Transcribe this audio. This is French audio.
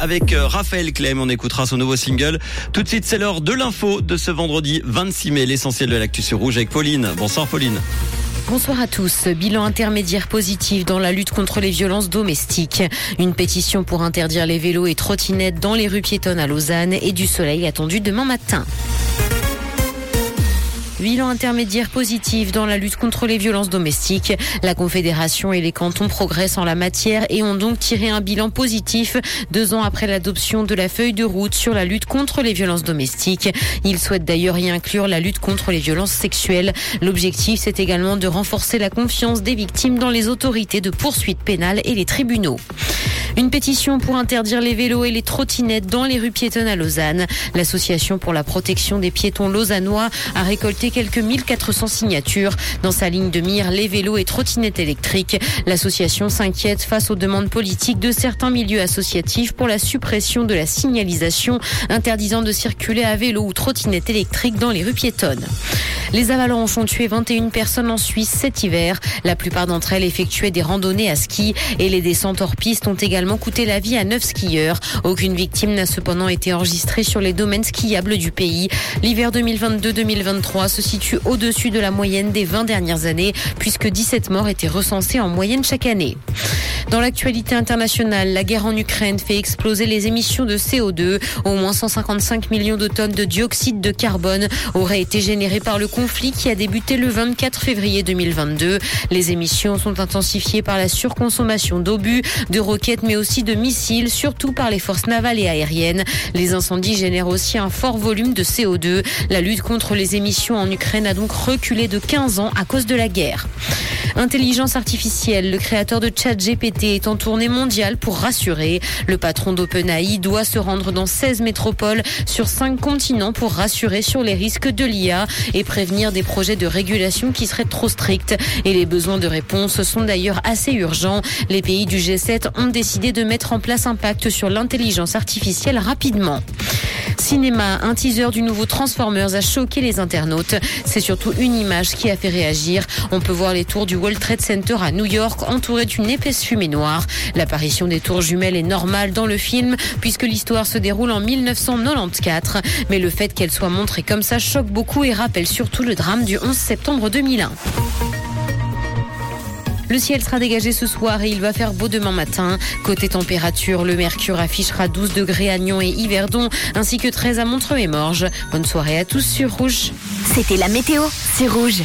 Avec euh, Raphaël Clem, on écoutera son nouveau single. Tout de suite, c'est l'heure de l'info de ce vendredi 26 mai, l'essentiel de l'actu sur Rouge avec Pauline. Bonsoir Pauline. Bonsoir à tous. Bilan intermédiaire positif dans la lutte contre les violences domestiques. Une pétition pour interdire les vélos et trottinettes dans les rues piétonnes à Lausanne et du soleil attendu demain matin. Bilan intermédiaire positif dans la lutte contre les violences domestiques. La Confédération et les cantons progressent en la matière et ont donc tiré un bilan positif deux ans après l'adoption de la feuille de route sur la lutte contre les violences domestiques. Ils souhaitent d'ailleurs y inclure la lutte contre les violences sexuelles. L'objectif, c'est également de renforcer la confiance des victimes dans les autorités de poursuite pénale et les tribunaux. Une pétition pour interdire les vélos et les trottinettes dans les rues piétonnes à Lausanne. L'association pour la protection des piétons lausannois a récolté quelques 1400 signatures. Dans sa ligne de mire, les vélos et trottinettes électriques. L'association s'inquiète face aux demandes politiques de certains milieux associatifs pour la suppression de la signalisation interdisant de circuler à vélo ou trottinette électrique dans les rues piétonnes. Les avalanches ont tué 21 personnes en Suisse cet hiver. La plupart d'entre elles effectuaient des randonnées à ski et les descentes hors piste ont également coûté la vie à neuf skieurs. Aucune victime n'a cependant été enregistrée sur les domaines skiables du pays. L'hiver 2022-2023 se situe au-dessus de la moyenne des 20 dernières années puisque 17 morts étaient recensés en moyenne chaque année. Dans l'actualité internationale, la guerre en Ukraine fait exploser les émissions de CO2. Au moins 155 millions de tonnes de dioxyde de carbone auraient été générées par le conflit qui a débuté le 24 février 2022. Les émissions sont intensifiées par la surconsommation d'obus, de roquettes mais aussi de missiles, surtout par les forces navales et aériennes. Les incendies génèrent aussi un fort volume de CO2. La lutte contre les émissions en Ukraine a donc reculé de 15 ans à cause de la guerre. Intelligence artificielle, le créateur de ChatGPT est en tournée mondiale pour rassurer. Le patron d'OpenAI doit se rendre dans 16 métropoles sur 5 continents pour rassurer sur les risques de l'IA et prévenir des projets de régulation qui seraient trop stricts. Et les besoins de réponse sont d'ailleurs assez urgents. Les pays du G7 ont décidé de mettre en place un pacte sur l'intelligence artificielle rapidement. Cinéma, un teaser du nouveau Transformers a choqué les internautes. C'est surtout une image qui a fait réagir. On peut voir les tours du World Trade Center à New York entourées d'une épaisse fumée noire. L'apparition des tours jumelles est normale dans le film puisque l'histoire se déroule en 1994. Mais le fait qu'elle soit montrée comme ça choque beaucoup et rappelle surtout le drame du 11 septembre 2001. Le ciel sera dégagé ce soir et il va faire beau demain matin. Côté température, le mercure affichera 12 degrés à Nyon et Yverdon, ainsi que 13 à Montreux et Morges. Bonne soirée à tous sur Rouge. C'était la météo, c'est Rouge.